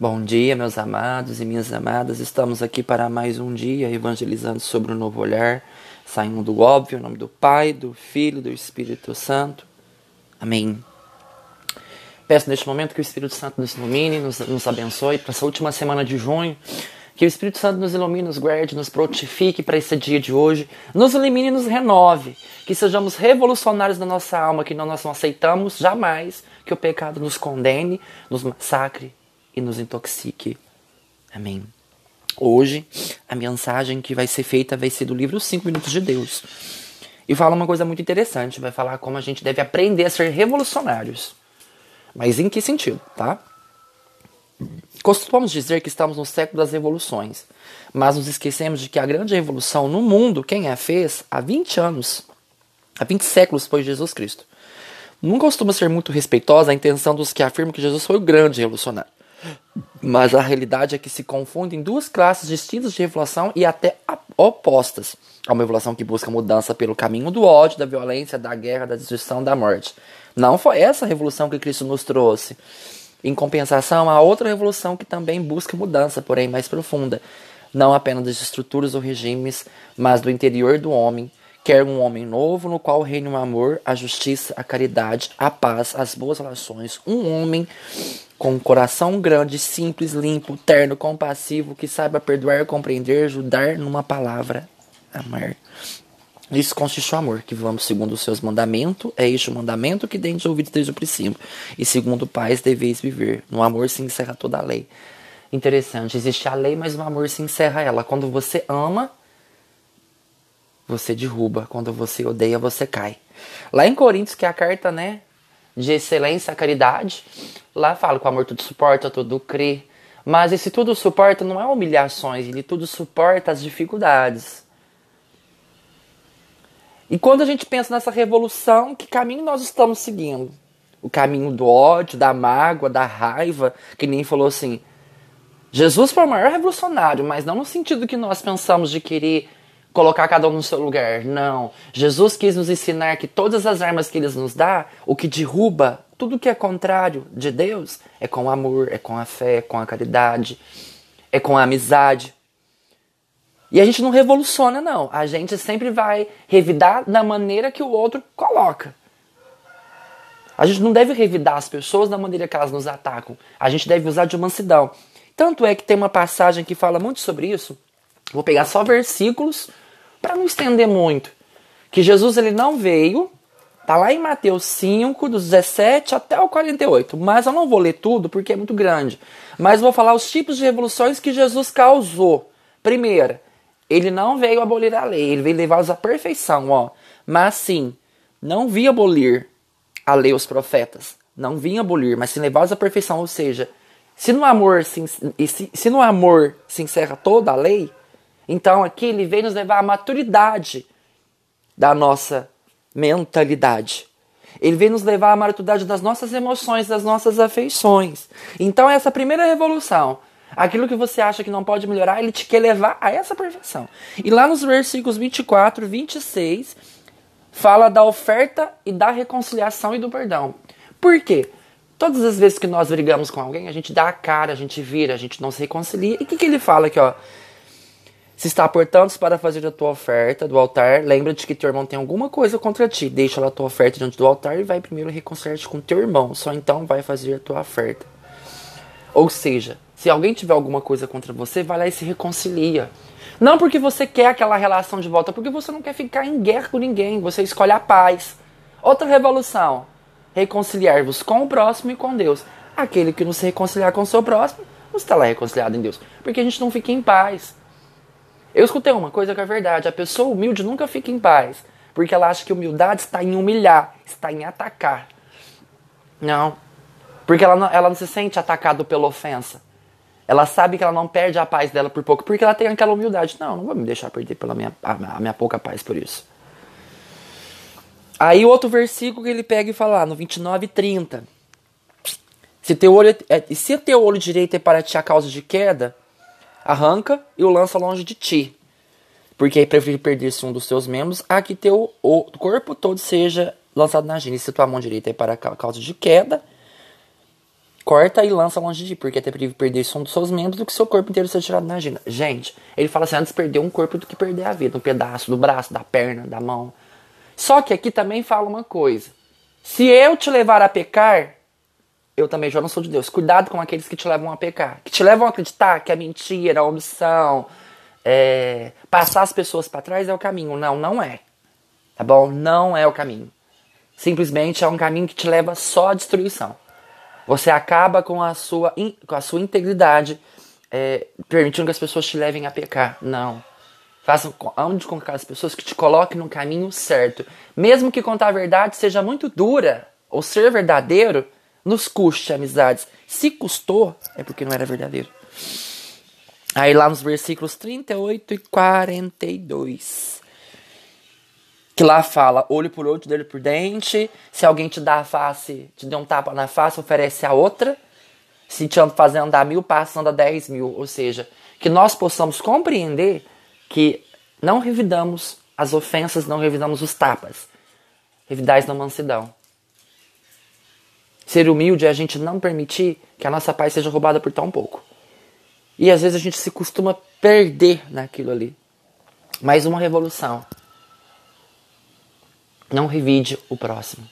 Bom dia, meus amados e minhas amadas. Estamos aqui para mais um dia evangelizando sobre o novo olhar, saindo do óbvio, em nome do Pai, do Filho do Espírito Santo. Amém. Peço neste momento que o Espírito Santo nos ilumine, nos, nos abençoe para essa última semana de junho. Que o Espírito Santo nos ilumine, nos guarde, nos prontifique para esse dia de hoje. Nos elimine e nos renove. Que sejamos revolucionários na nossa alma, que nós não aceitamos jamais que o pecado nos condene, nos massacre e nos intoxique. Amém. Hoje, a mensagem que vai ser feita vai ser do livro 5 Minutos de Deus. E fala uma coisa muito interessante, vai falar como a gente deve aprender a ser revolucionários. Mas em que sentido, tá? Costumamos dizer que estamos no século das revoluções, mas nos esquecemos de que a grande revolução no mundo, quem a fez há 20 anos, há 20 séculos depois de Jesus Cristo. Não costuma ser muito respeitosa a intenção dos que afirmam que Jesus foi o grande revolucionário. Mas a realidade é que se confundem duas classes distintas de revolução e até opostas. Há uma revolução que busca mudança pelo caminho do ódio, da violência, da guerra, da destruição, da morte. Não foi essa a revolução que Cristo nos trouxe. Em compensação, há outra revolução que também busca mudança, porém mais profunda, não apenas das estruturas ou regimes, mas do interior do homem. Quer um homem novo no qual reine o amor, a justiça, a caridade, a paz, as boas relações. Um homem com um coração grande, simples, limpo, terno, compassivo, que saiba perdoar, compreender, ajudar numa palavra, amar. Isso consiste o amor, que vamos segundo os seus mandamentos, é este o mandamento que dente ouvidos desde o princípio. E segundo pais deveis viver. No amor se encerra toda a lei. Interessante, existe a lei, mas no amor se encerra ela. Quando você ama, você derruba. Quando você odeia, você cai. Lá em Coríntios, que é a carta, né, de excelência, a caridade, lá fala que o amor tudo suporta, tudo crê. Mas esse tudo suporta não é humilhações, ele tudo suporta as dificuldades. E quando a gente pensa nessa revolução, que caminho nós estamos seguindo? O caminho do ódio, da mágoa, da raiva, que nem falou assim. Jesus foi o maior revolucionário, mas não no sentido que nós pensamos de querer colocar cada um no seu lugar. Não. Jesus quis nos ensinar que todas as armas que ele nos dá, o que derruba tudo que é contrário de Deus, é com o amor, é com a fé, é com a caridade, é com a amizade. E a gente não revoluciona, não. A gente sempre vai revidar da maneira que o outro coloca. A gente não deve revidar as pessoas da maneira que elas nos atacam. A gente deve usar de mansidão. Tanto é que tem uma passagem que fala muito sobre isso. Vou pegar só versículos para não estender muito, que Jesus ele não veio, tá lá em Mateus 5, dos 17 até o 48, mas eu não vou ler tudo porque é muito grande, mas vou falar os tipos de revoluções que Jesus causou. Primeira, ele não veio abolir a lei, ele veio levá-los à perfeição, ó. Mas sim, não vinha abolir a lei os profetas, não vinha abolir, mas sim levá-los à perfeição, ou seja, se no amor se, se, se no amor se encerra toda a lei, então aqui ele vem nos levar à maturidade da nossa mentalidade. Ele vem nos levar à maturidade das nossas emoções, das nossas afeições. Então essa primeira revolução, aquilo que você acha que não pode melhorar, ele te quer levar a essa perfeição. E lá nos versículos 24, 26, fala da oferta e da reconciliação e do perdão. Por quê? Todas as vezes que nós brigamos com alguém, a gente dá a cara, a gente vira, a gente não se reconcilia. E o que, que ele fala aqui, ó? Se está, portanto, para fazer a tua oferta do altar, lembra-te que teu irmão tem alguma coisa contra ti. Deixa lá a tua oferta diante do altar e vai primeiro reconciliar-te com teu irmão. Só então vai fazer a tua oferta. Ou seja, se alguém tiver alguma coisa contra você, vai lá e se reconcilia. Não porque você quer aquela relação de volta, porque você não quer ficar em guerra com ninguém. Você escolhe a paz. Outra revolução: reconciliar-vos com o próximo e com Deus. Aquele que não se reconciliar com o seu próximo, não está lá reconciliado em Deus. Porque a gente não fica em paz. Eu escutei uma coisa que é verdade: a pessoa humilde nunca fica em paz, porque ela acha que humildade está em humilhar, está em atacar. Não, porque ela não, ela não se sente atacada pela ofensa. Ela sabe que ela não perde a paz dela por pouco, porque ela tem aquela humildade. Não, não vou me deixar perder pela minha, a, a minha pouca paz por isso. Aí outro versículo que ele pega e fala lá, no 29 e 30. Se teu olho, é, se teu olho direito é para ti a causa de queda, arranca e o lança longe de ti. Porque aí prefere perder-se um dos teus membros a que teu o corpo todo seja lançado na gina. E se tua mão direita é para causa de queda, corta e lança longe de ti, porque é até preferível perder um dos seus membros do que seu corpo inteiro ser tirado na agenda. Gente, ele fala assim, antes perder um corpo do que perder a vida, um pedaço do braço, da perna, da mão. Só que aqui também fala uma coisa. Se eu te levar a pecar, eu também já não sou de Deus. Cuidado com aqueles que te levam a pecar, que te levam a acreditar que a mentira, a omissão, é, passar as pessoas para trás é o caminho. Não, não é. Tá bom? Não é o caminho. Simplesmente é um caminho que te leva só à destruição. Você acaba com a sua, com a sua integridade, é, permitindo que as pessoas te levem a pecar. Não. Faça onde com as pessoas que te coloquem no caminho certo. Mesmo que contar a verdade seja muito dura, ou ser verdadeiro, nos custe amizades. Se custou, é porque não era verdadeiro. Aí lá nos versículos 38 e 42. Que lá fala, olho por olho, dedo por dente. Se alguém te dá a face, te deu um tapa na face, oferece a outra. Se te fazer andar mil passos, anda dez mil. Ou seja, que nós possamos compreender que não revidamos as ofensas, não revidamos os tapas. Revidais na mansidão. Ser humilde é a gente não permitir que a nossa paz seja roubada por tão pouco. E às vezes a gente se costuma perder naquilo ali. Mais uma revolução. Não revide o próximo.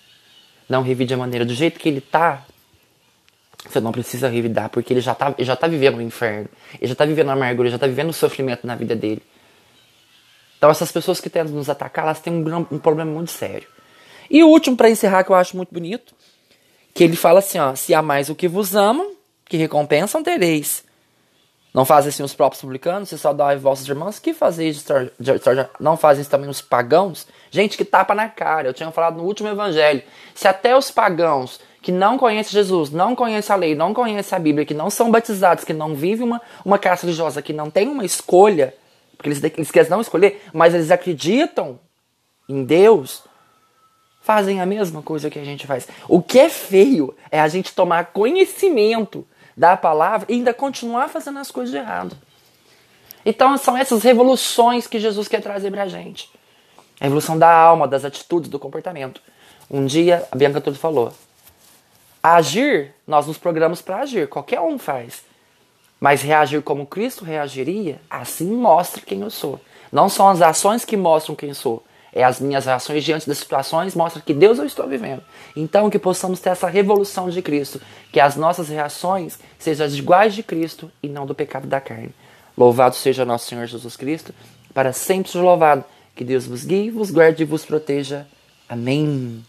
Não revide a maneira. Do jeito que ele tá, você não precisa revidar, porque ele já tá, já tá vivendo o inferno. Ele já tá vivendo a amargura, ele já tá vivendo o sofrimento na vida dele. Então essas pessoas que tentam nos atacar, elas têm um, um problema muito sério. E o último para encerrar que eu acho muito bonito, que ele fala assim, ó, se há mais o que vos amam, que recompensam tereis. Não fazem assim os próprios publicanos, se saudai vossos irmãos, que fazeis não fazem isso também os pagãos? Gente que tapa na cara, eu tinha falado no último evangelho. Se até os pagãos que não conhecem Jesus, não conhecem a lei, não conhecem a Bíblia, que não são batizados, que não vivem uma, uma casa religiosa, que não tem uma escolha, porque eles, eles querem não escolher, mas eles acreditam em Deus, fazem a mesma coisa que a gente faz. O que é feio é a gente tomar conhecimento da palavra e ainda continuar fazendo as coisas de errado. Então são essas revoluções que Jesus quer trazer pra gente. A revolução da alma, das atitudes, do comportamento. Um dia a Bianca tudo falou: agir, nós nos programamos para agir, qualquer um faz. Mas reagir como Cristo reagiria, assim mostra quem eu sou. Não são as ações que mostram quem sou, é as minhas reações diante das situações mostram que Deus eu estou vivendo. Então que possamos ter essa revolução de Cristo, que as nossas reações sejam as iguais de Cristo e não do pecado da carne. Louvado seja nosso Senhor Jesus Cristo, para sempre louvado. Que Deus vos guie, vos guarde e vos proteja. Amém.